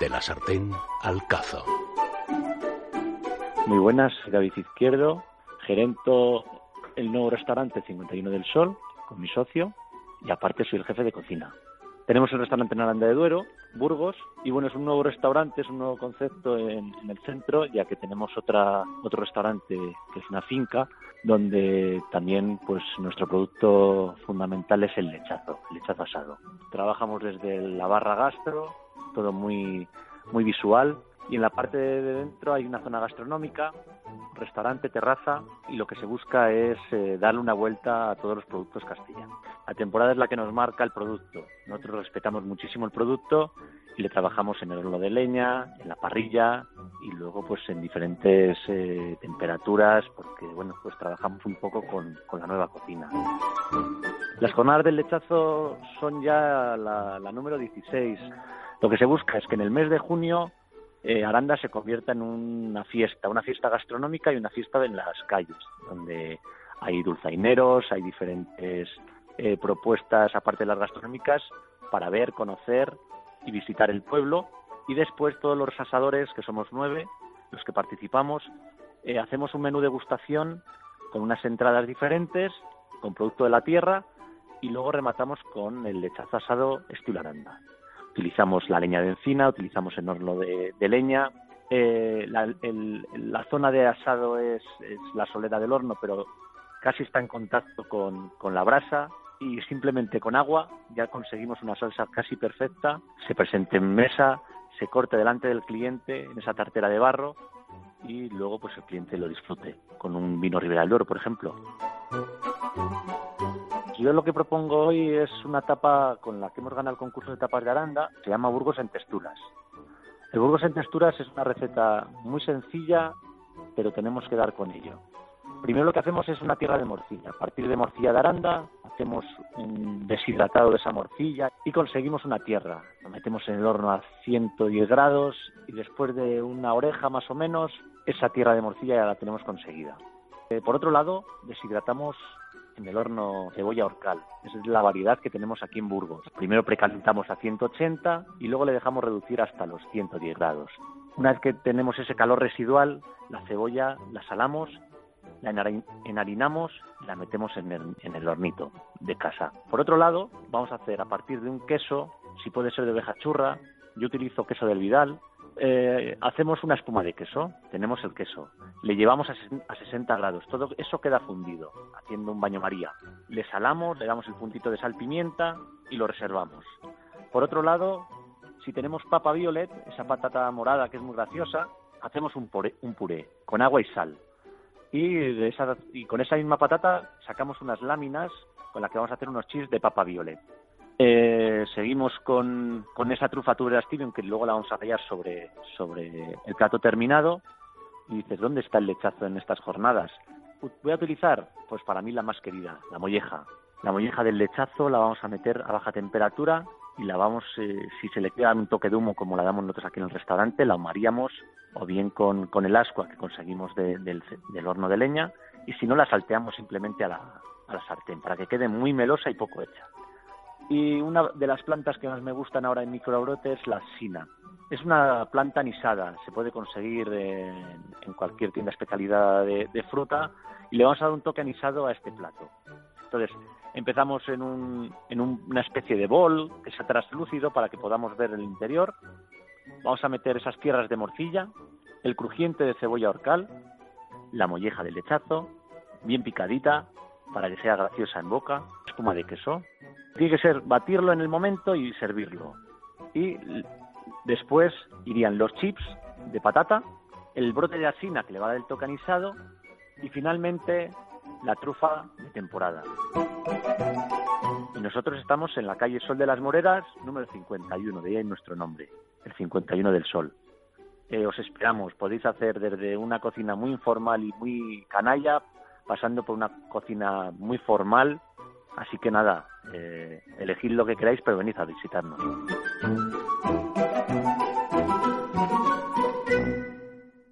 De la sartén al cazo. Muy buenas, soy David Izquierdo, gerento el nuevo restaurante 51 del Sol con mi socio y aparte soy el jefe de cocina. Tenemos un restaurante en Aranda de Duero, Burgos, y bueno, es un nuevo restaurante, es un nuevo concepto en, el centro, ya que tenemos otra, otro restaurante que es una finca, donde también pues nuestro producto fundamental es el lechazo, el lechazo asado. Trabajamos desde la barra gastro, todo muy, muy visual, y en la parte de dentro hay una zona gastronómica, restaurante, terraza y lo que se busca es eh, darle una vuelta a todos los productos castellanos. La temporada es la que nos marca el producto. Nosotros respetamos muchísimo el producto y le trabajamos en el horno de leña, en la parrilla y luego pues en diferentes eh, temperaturas porque bueno pues trabajamos un poco con, la nueva cocina. Las jornadas del lechazo son ya la, la número 16. Lo que se busca es que en el mes de junio eh, Aranda se convierta en una fiesta, una fiesta gastronómica y una fiesta en las calles, donde hay dulzaineros, hay diferentes eh, propuestas aparte de las gastronómicas para ver, conocer y visitar el pueblo. Y después todos los asadores, que somos nueve, los que participamos, eh, hacemos un menú de degustación con unas entradas diferentes, con producto de la tierra y luego rematamos con el lechazo asado estilo Aranda utilizamos la leña de encina, utilizamos el horno de, leña. Eh, la, zona de asado es, la solera del horno, pero casi está en contacto con, la brasa y simplemente con agua ya conseguimos una salsa casi perfecta. Se presente en mesa, se corte delante del cliente en esa tartera de barro y luego pues el cliente lo disfrute con un vino Ribera del Duero, por ejemplo. Yo lo que propongo hoy es una tapa con la que hemos ganado el concurso de tapas de Aranda, se llama Burgos en texturas. El Burgos en texturas es una receta muy sencilla, pero tenemos que dar con ello. Primero lo que hacemos es una tierra de morcilla. A partir de morcilla de Aranda hacemos un deshidratado de esa morcilla y conseguimos una tierra. Lo metemos en el horno a 110 grados y después de una oreja más o menos, esa tierra de morcilla ya la tenemos conseguida. Eh, por otro lado, deshidratamos en el horno cebolla orcal. Esa es la variedad que tenemos aquí en Burgos. Primero precalentamos a 180 y luego le dejamos reducir hasta los 110 grados. Una vez que tenemos ese calor residual, la cebolla la salamos, la enharinamos y la metemos en el, en el hornito de casa. Por otro lado, vamos a hacer a partir de un queso, si puede ser de oveja churra, yo utilizo queso del Vidal, eh, hacemos una espuma de queso, tenemos el queso, le llevamos a, 60 grados, todo eso queda fundido, haciendo un baño María. Le salamos, le damos el puntito de sal pimienta y lo reservamos. Por otro lado, si tenemos papa violet, esa patata morada que es muy graciosa, hacemos un puré, un puré con agua y sal. Y, de esa, y con esa misma patata sacamos unas láminas con las que vamos a hacer unos chips de papa violet. Eh, seguimos con, esa trufa tubera Steven, que luego la vamos a rayar sobre, sobre el plato terminado. Y dices, ¿dónde está el lechazo en estas jornadas? Voy a utilizar, pues para mí la más querida, la molleja. La molleja del lechazo la vamos a meter a baja temperatura y la vamos, eh, si se le queda un toque de humo como la damos nosotros aquí en el restaurante, la ahumaríamos o bien con, el ascua que conseguimos del, del, horno de leña y si no la salteamos simplemente a la sartén para que quede muy melosa y poco hecha. Y una de las plantas que más me gustan ahora en microbrote es la sina. Es una planta anisada, se puede conseguir en, cualquier tienda especialidad de, fruta y le vamos a dar un toque anisado a este plato. Entonces, empezamos en, un, en una especie de bol que sea translúcido para que podamos ver el interior. Vamos a meter esas tierras de morcilla, el crujiente de cebolla orcal, la molleja del lechazo, bien picadita para que sea graciosa en boca, espuma de queso, tiene que ser batirlo en el momento y servirlo. Y después irían los chips de patata, el brote de asina que le va a dar el tocanizado y finalmente la trufa de temporada. Y nosotros estamos en la calle Sol de las Moreras, número 51, de ahí nuestro nombre, el 51 del Sol. Eh, os esperamos, podéis hacer desde una cocina muy informal y muy canalla, pasando por una cocina muy formal Así que nada, eh, elegid lo que queráis, pero venid a visitarnos.